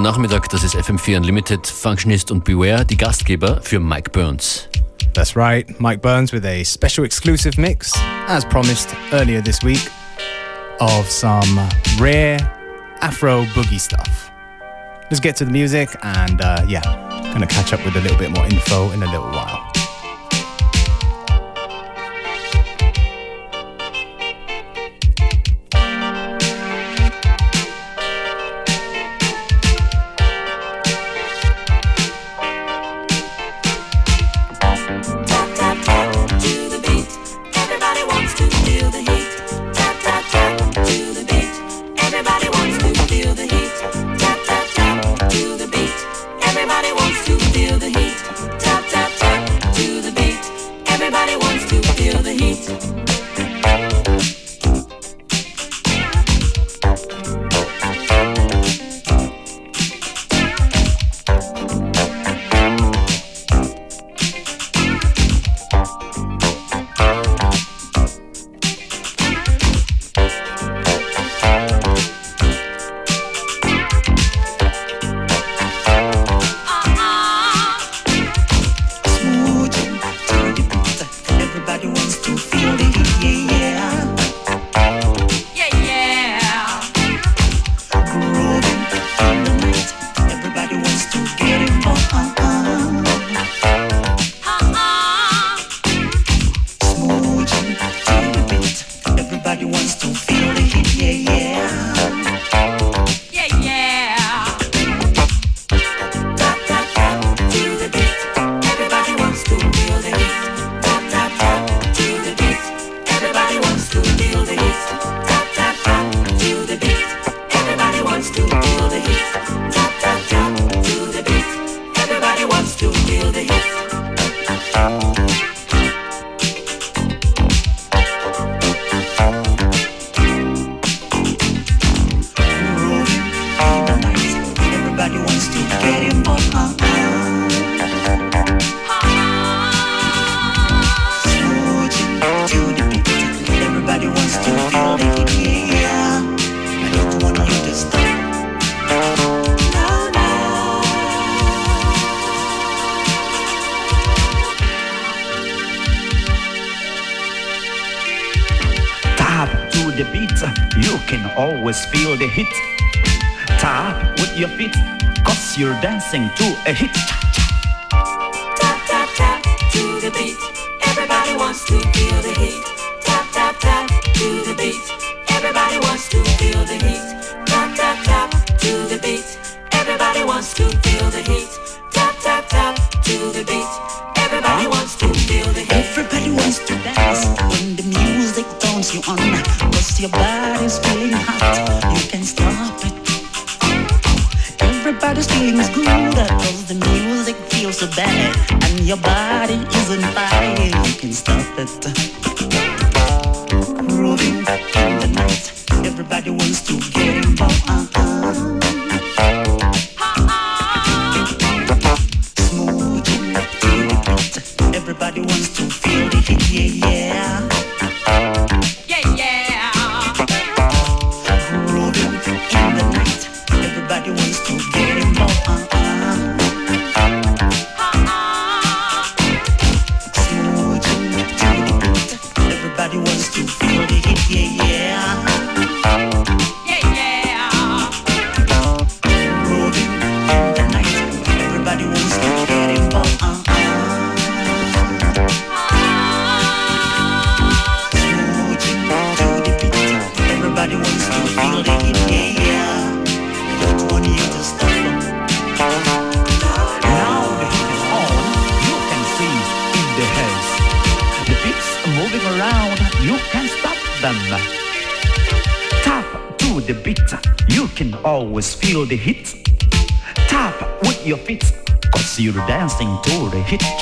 Guten Nachmittag, das ist FM4 Unlimited, Functionist und Beware, die Gastgeber für Mike Burns. That's right, Mike Burns with a special exclusive mix, as promised earlier this week, of some rare Afro boogie stuff. Let's get to the music and uh, yeah, gonna catch up with a little bit more info in a little while. Isn't You can stop it. Grooving hit.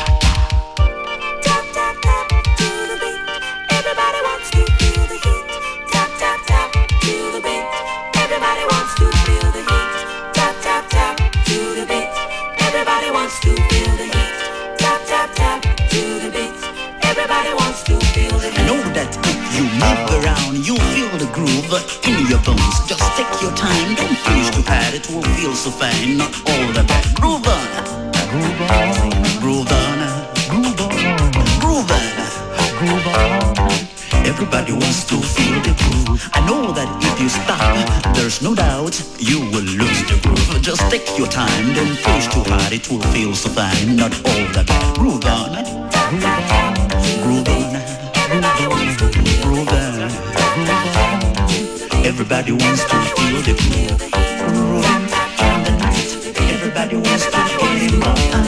Everybody wants to feel the groove. I know that if you stop There's no doubt you will lose the groove. Just take your time, don't push too hard It will feel so fine, not all that Groove on. Groove on. Groove on. Everybody wants to feel the groove. Everybody wants to feel it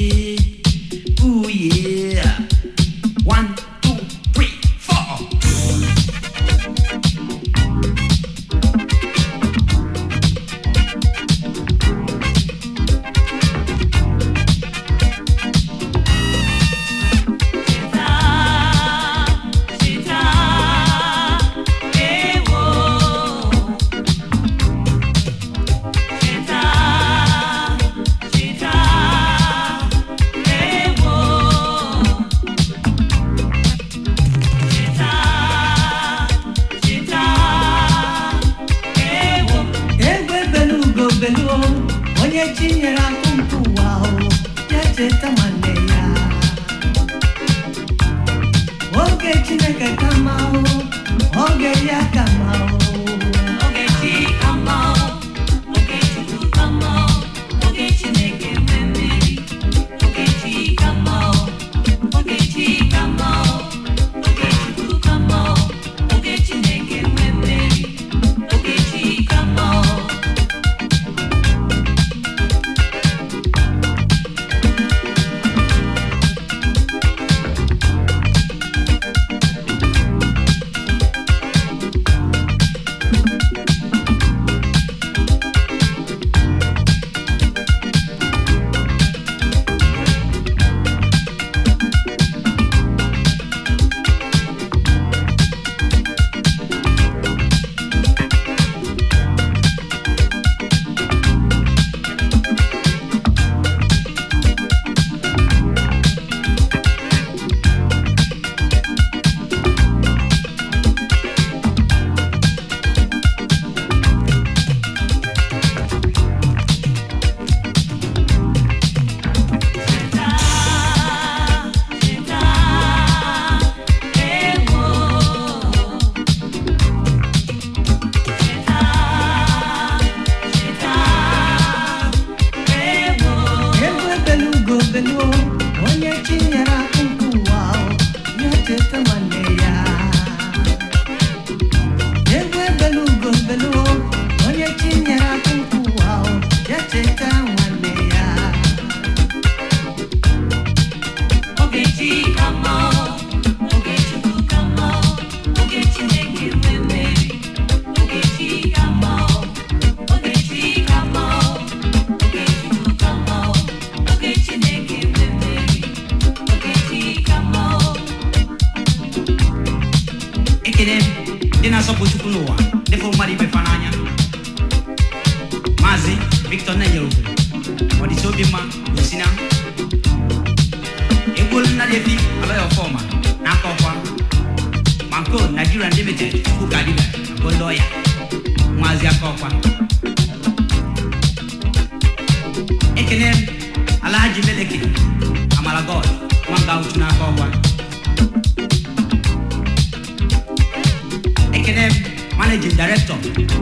managing director,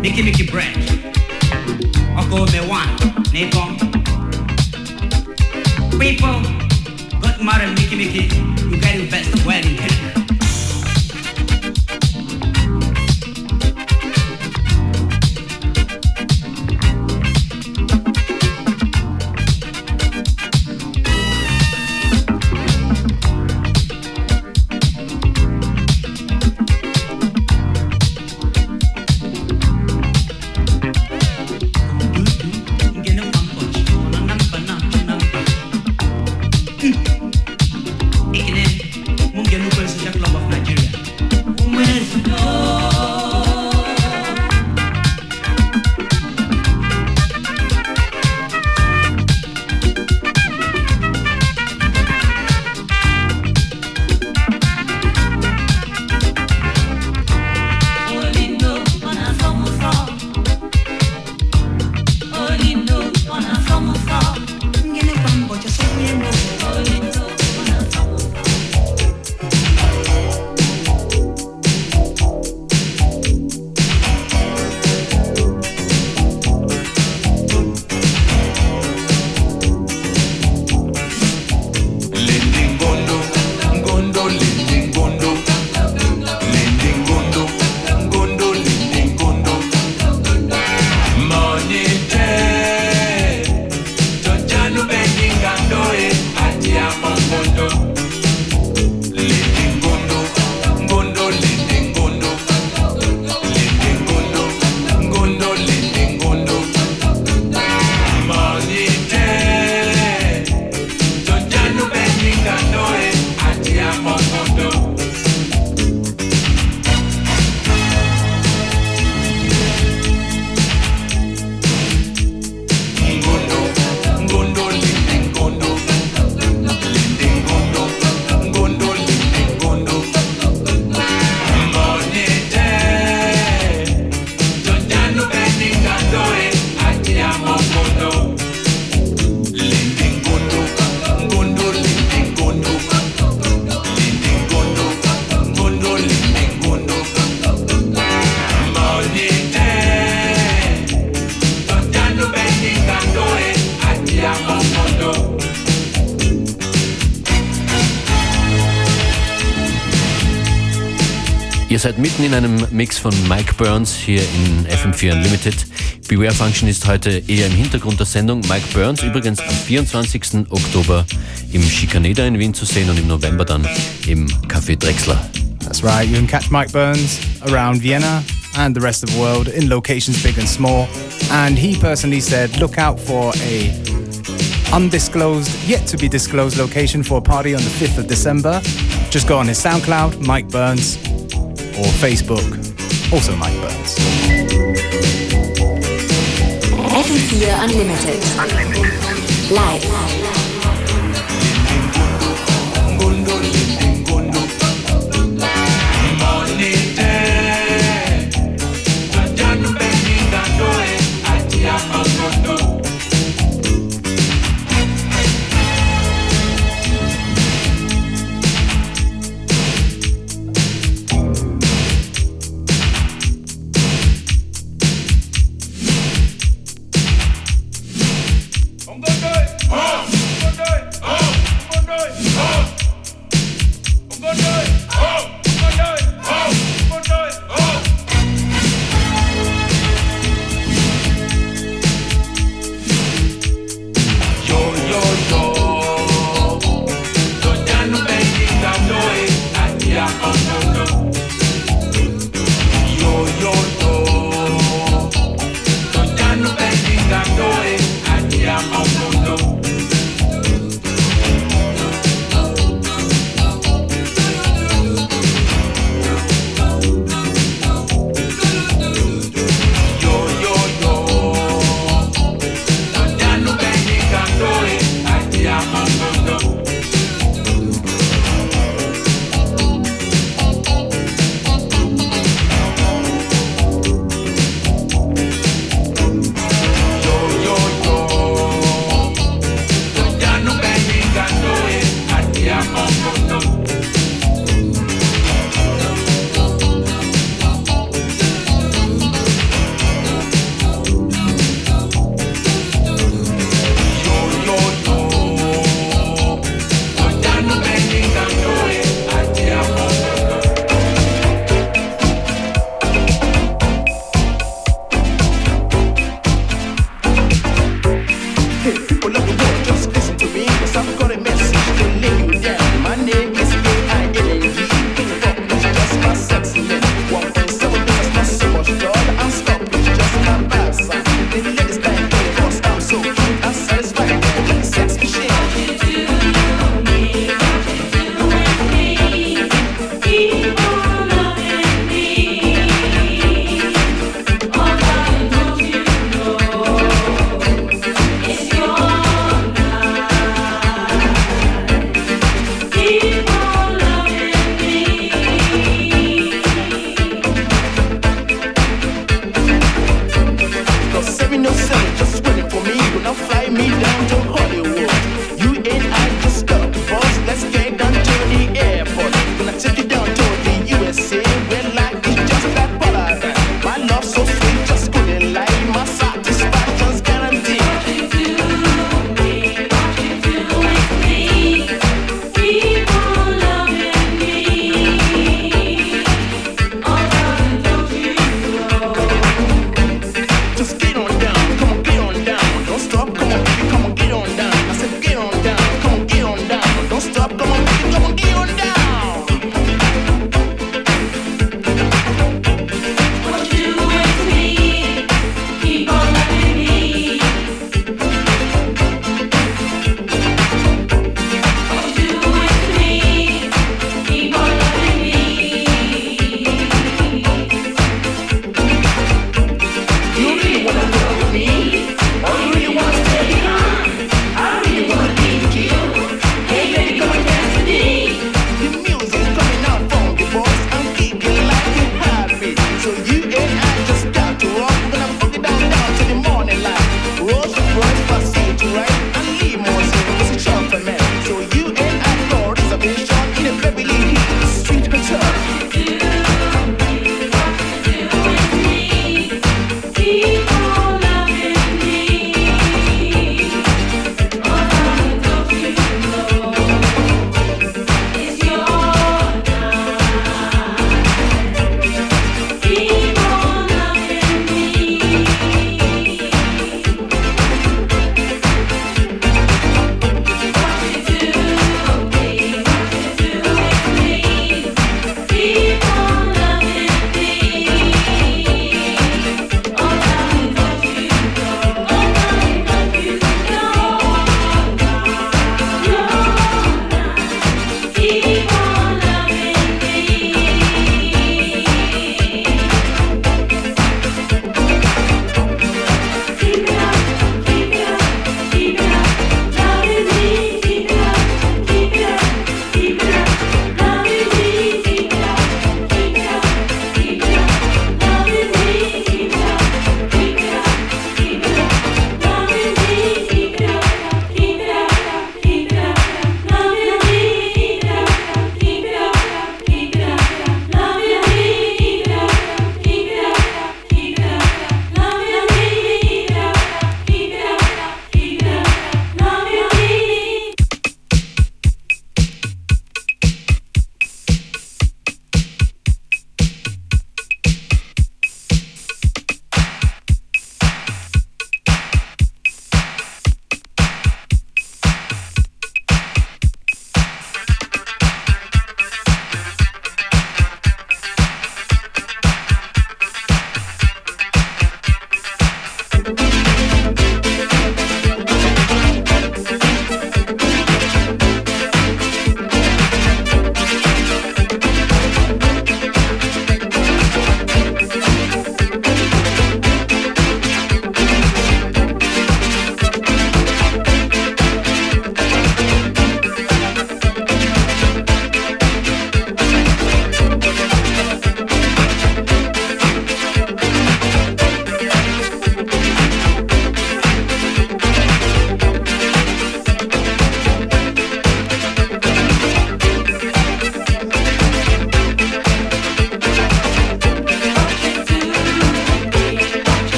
Mickey Mickey Bread. Uncle Mewan, Nathan. People, got married Mickey Mickey, you get your best wedding cake. In einem Mix von Mike Burns hier in FM4 Unlimited. Beware Function ist heute eher im Hintergrund der Sendung. Mike Burns übrigens am 24. Oktober im Schikaneda in Wien zu sehen und im November dann im Café Drexler. That's right, you can catch Mike Burns around Vienna and the rest of the world in locations big and small. And he personally said, look out for a undisclosed, yet to be disclosed location for a party on the 5th of December. Just go on his SoundCloud, Mike Burns, or Facebook, also Mike Burns. FM4 Unlimited. Live.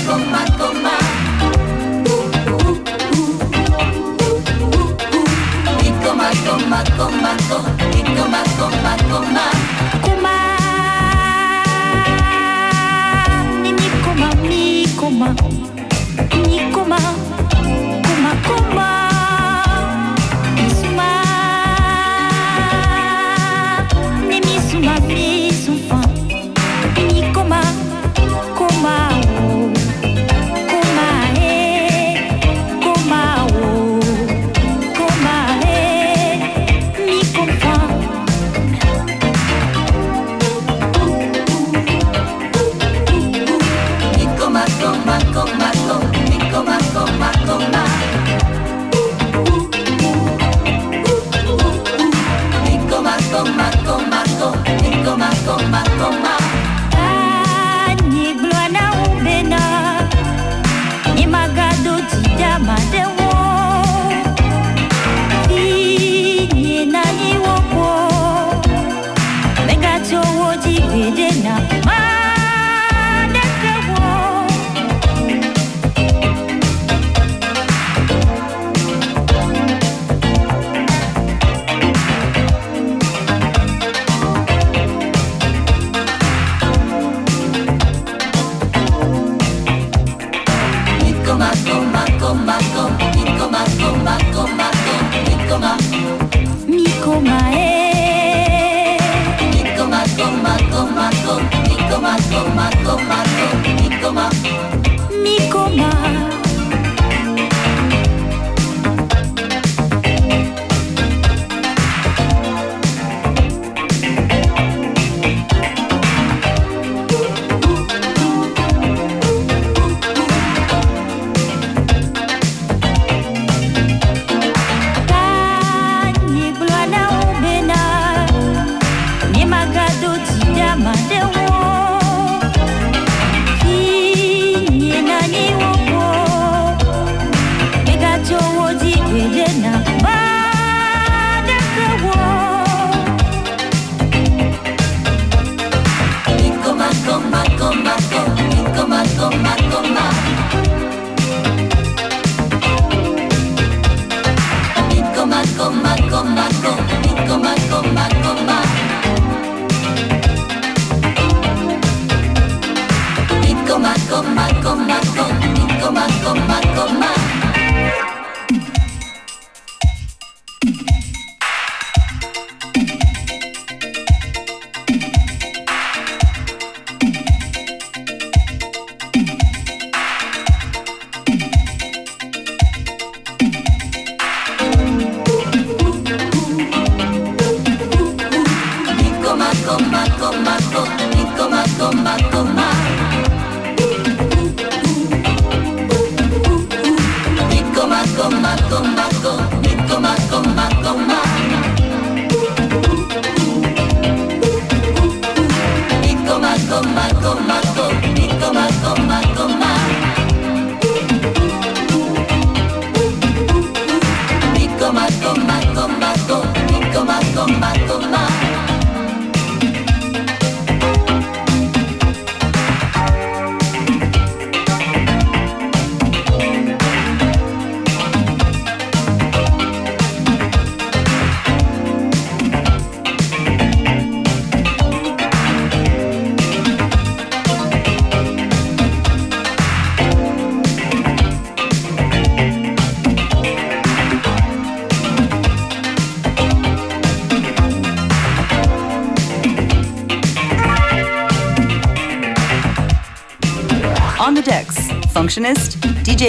como toma, toma, toma, toma, toma.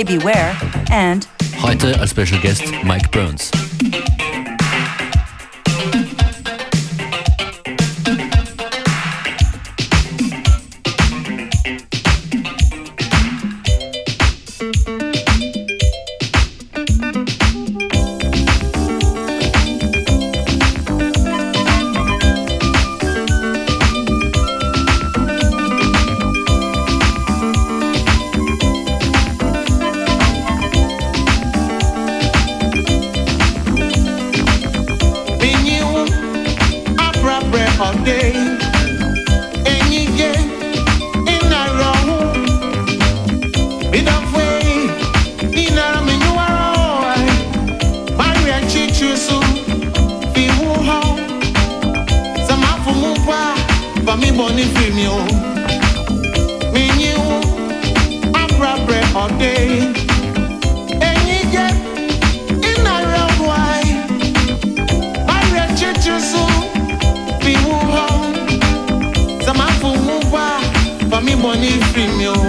Beware, and Heute als Special Guest Mike Burns. for me money for me oh. Me new abrabre all day. And you get in a round why? I read you just be woo home. Some of who for me money for me oh.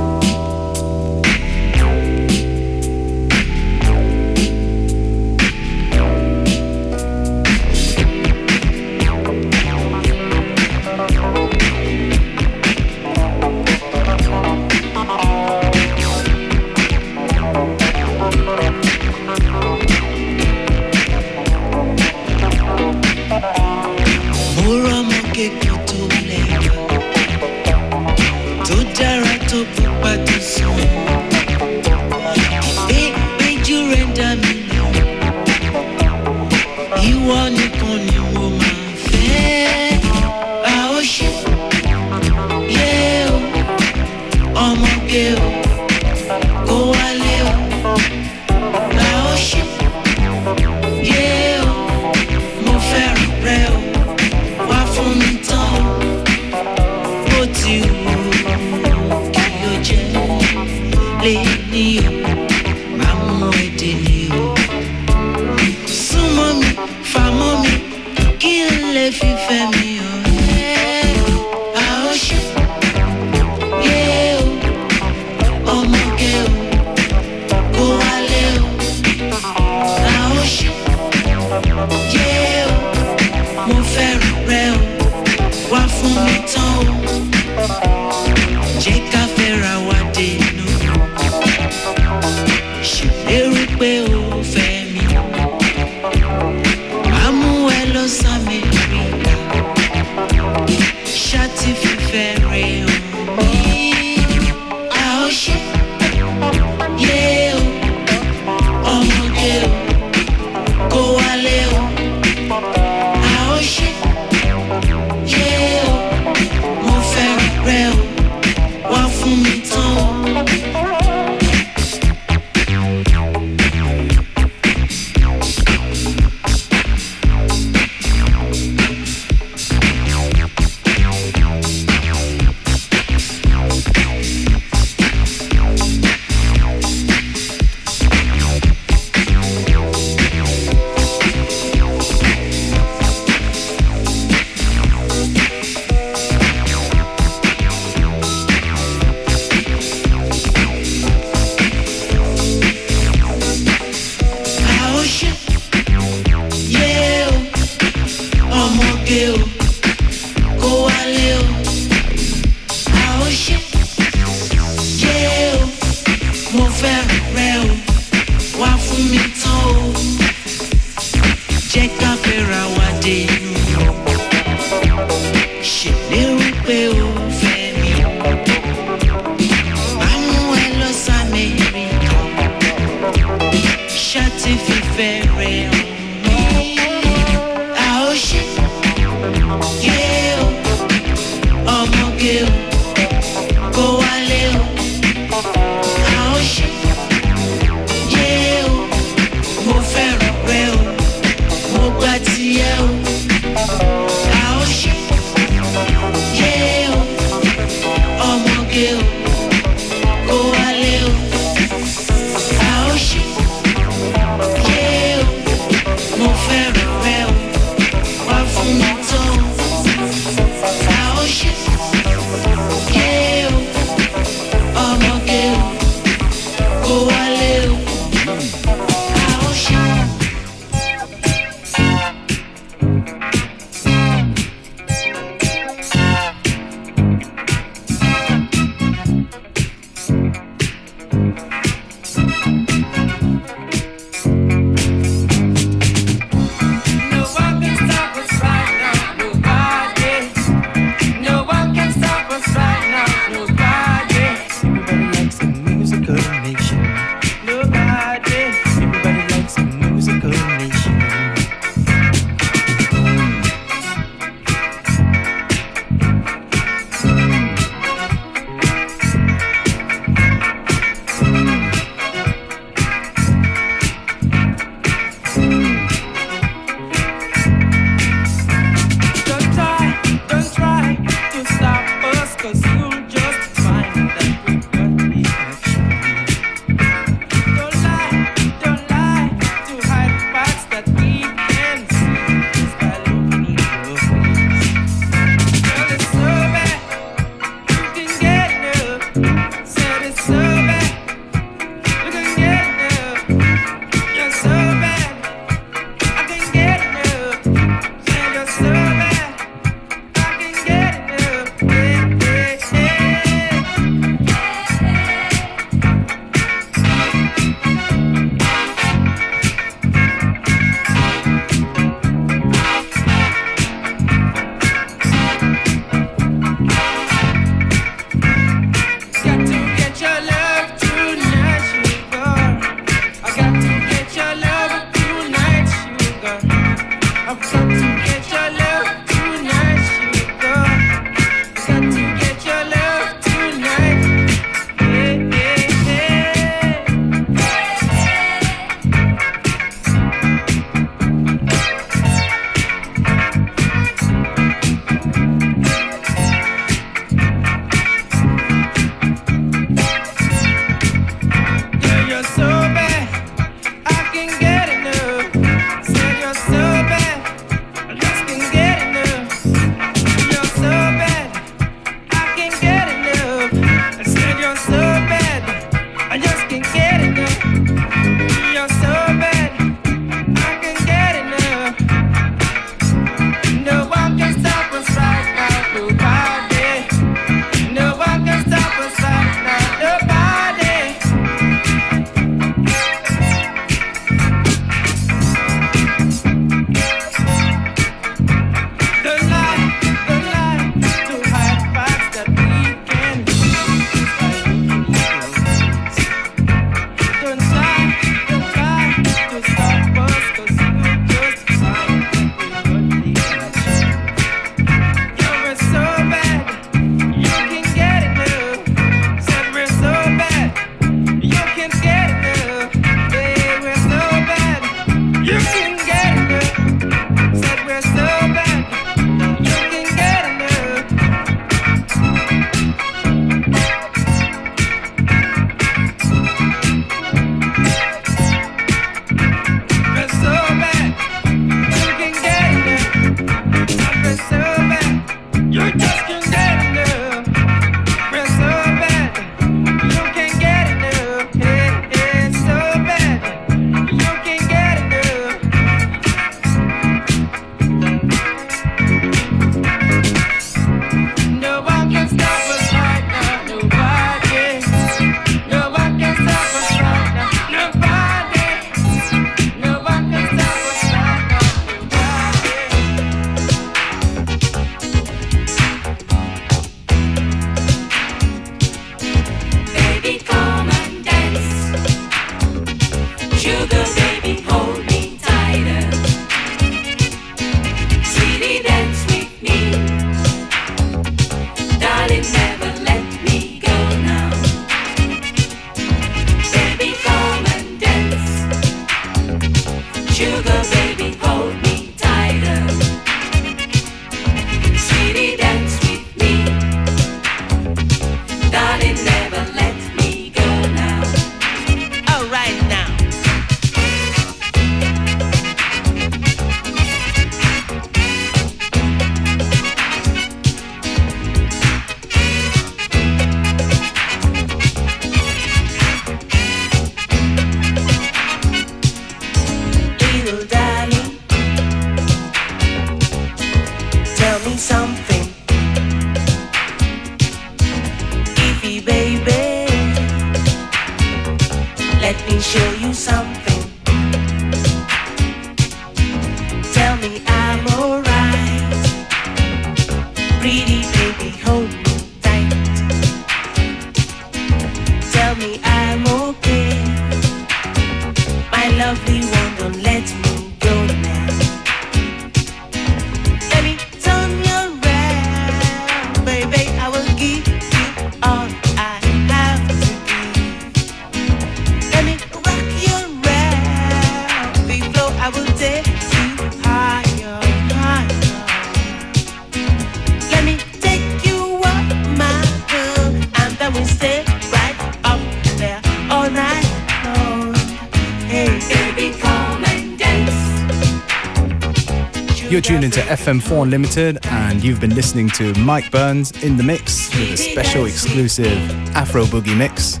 FM4 Unlimited, and you've been listening to Mike Burns in the mix with a special exclusive Afro Boogie mix.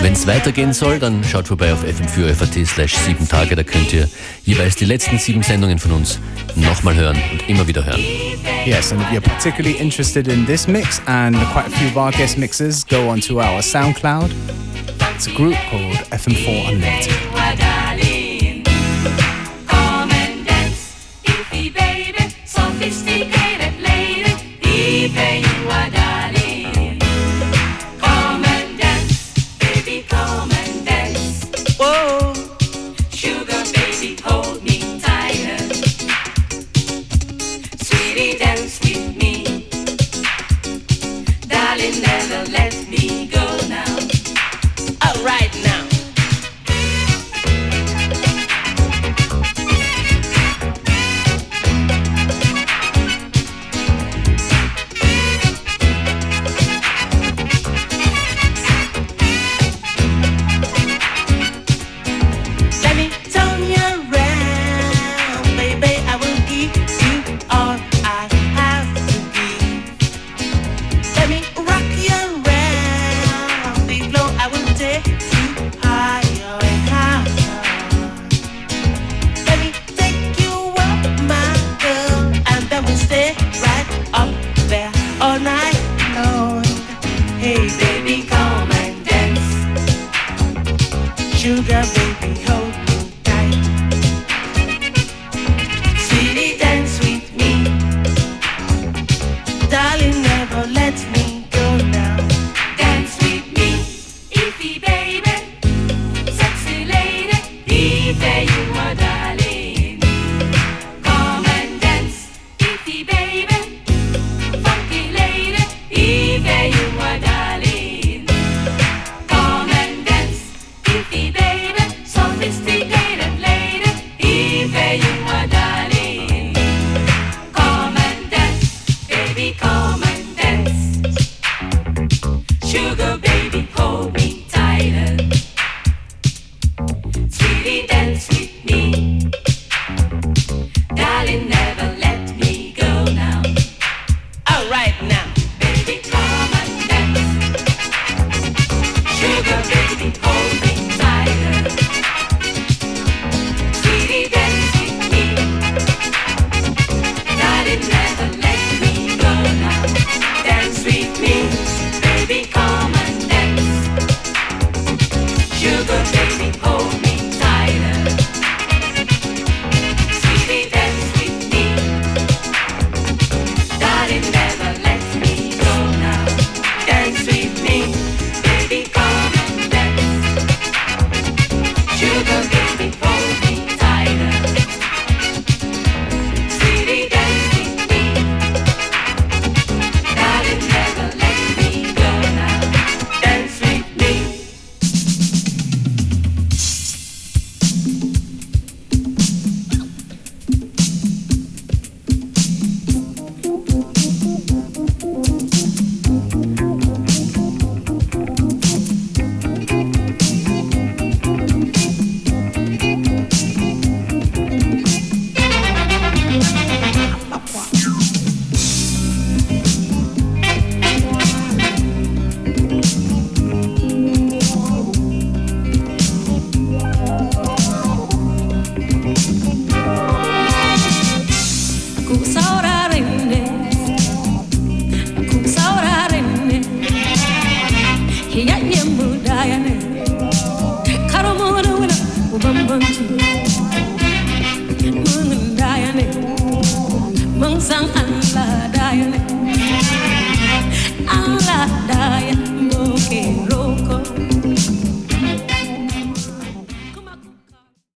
Wenn es weitergehen soll, dann schaut vorbei auf fm4 slash 7 Tage. Da könnt ihr jeweils die letzten sieben Sendungen von uns nochmal hören und immer wieder hören. Yes, and if you're particularly interested in this mix and quite a few of our guest mixes, go onto our SoundCloud. It's a group called FM4 Unlimited.